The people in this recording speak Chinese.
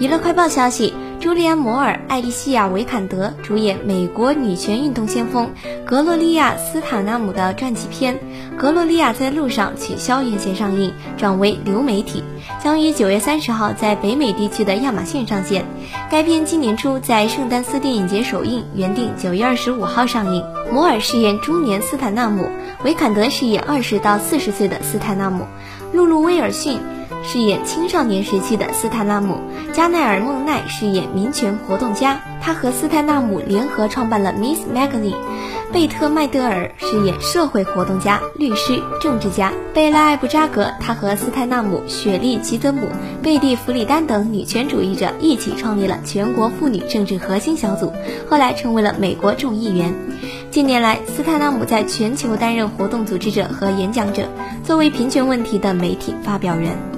娱乐快报消息：朱利安·摩尔、艾丽西亚·维坎德主演美国女权运动先锋格洛丽亚·斯坦纳姆的传记片《格洛丽亚在路上》取消院线上映，转为流媒体，将于九月三十号在北美地区的亚马逊上线。该片今年初在圣丹斯电影节首映，原定九月二十五号上映。摩尔饰演中年斯坦纳姆，维坎德饰演二十到四十岁的斯坦纳姆，露露·威尔逊。饰演青少年时期的斯坦纳姆，加奈尔·孟奈饰演民权活动家，他和斯坦纳姆联合创办了 Miss Magazine。贝特·麦德尔饰演社会活动家、律师、政治家。贝拉·艾布扎格，他和斯坦纳姆、雪莉·吉泽姆、贝蒂·弗里丹等女权主义者一起创立了全国妇女政治核心小组，后来成为了美国众议员。近年来，斯坦纳姆在全球担任活动组织者和演讲者，作为平权问题的媒体发表人。